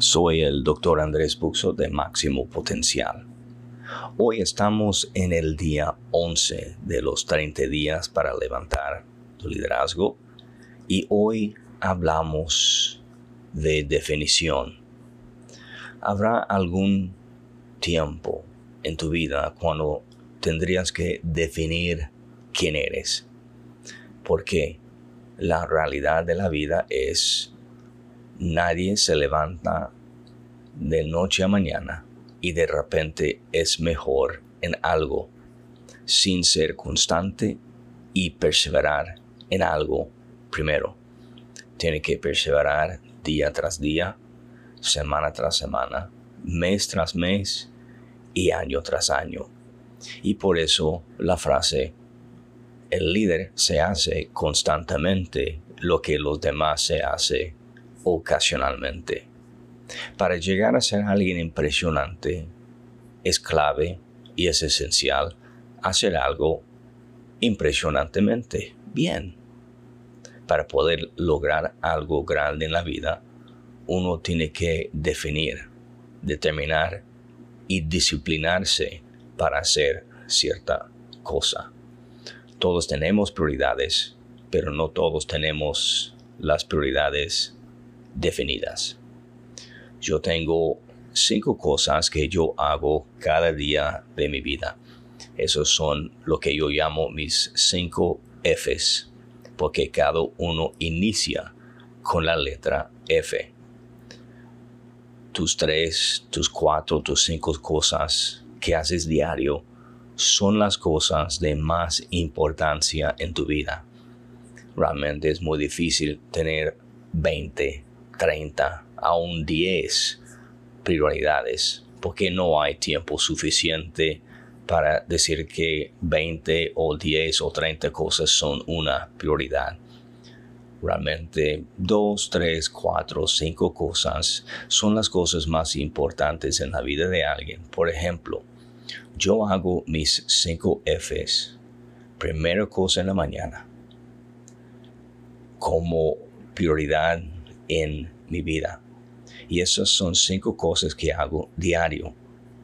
Soy el Dr. Andrés Buxo de Máximo Potencial. Hoy estamos en el día 11 de los 30 días para levantar tu liderazgo y hoy hablamos de definición. ¿Habrá algún tiempo en tu vida cuando tendrías que definir quién eres? Porque la realidad de la vida es nadie se levanta de noche a mañana y de repente es mejor en algo sin ser constante y perseverar en algo primero. Tiene que perseverar día tras día, semana tras semana, mes tras mes y año tras año. Y por eso la frase, el líder se hace constantemente lo que los demás se hace ocasionalmente. Para llegar a ser alguien impresionante, es clave y es esencial hacer algo impresionantemente bien. Para poder lograr algo grande en la vida, uno tiene que definir, determinar y disciplinarse para hacer cierta cosa. Todos tenemos prioridades, pero no todos tenemos las prioridades definidas. Yo tengo cinco cosas que yo hago cada día de mi vida. Esos son lo que yo llamo mis cinco Fs, porque cada uno inicia con la letra F. Tus tres, tus cuatro, tus cinco cosas que haces diario son las cosas de más importancia en tu vida. Realmente es muy difícil tener 20 30, un 10 prioridades, porque no hay tiempo suficiente para decir que 20 o 10 o 30 cosas son una prioridad. Realmente 2, 3, 4, 5 cosas son las cosas más importantes en la vida de alguien. Por ejemplo, yo hago mis 5 Fs. Primera cosa en la mañana. Como prioridad en mi vida. Y esas son cinco cosas que hago diario,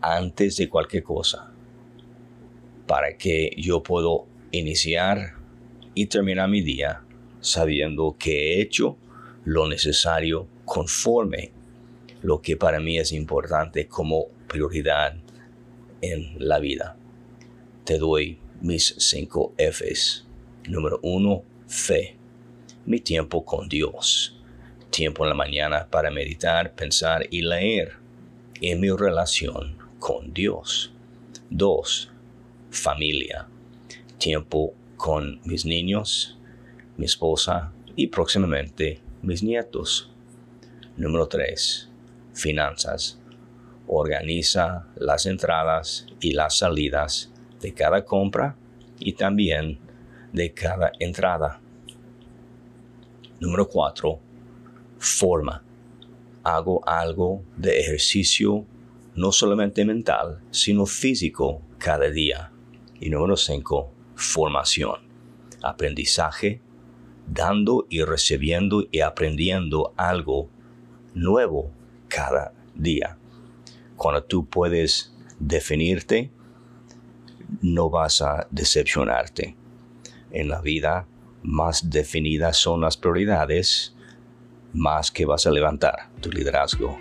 antes de cualquier cosa, para que yo puedo iniciar y terminar mi día sabiendo que he hecho lo necesario conforme lo que para mí es importante como prioridad en la vida. Te doy mis cinco Fs. Número uno, fe. Mi tiempo con Dios tiempo en la mañana para meditar, pensar y leer en mi relación con Dios. Dos, familia. Tiempo con mis niños, mi esposa y próximamente mis nietos. Número tres, finanzas. Organiza las entradas y las salidas de cada compra y también de cada entrada. Número cuatro, forma. Hago algo de ejercicio, no solamente mental, sino físico cada día. Y número 5, formación. Aprendizaje, dando y recibiendo y aprendiendo algo nuevo cada día. Cuando tú puedes definirte, no vas a decepcionarte. En la vida, más definidas son las prioridades más que vas a levantar tu liderazgo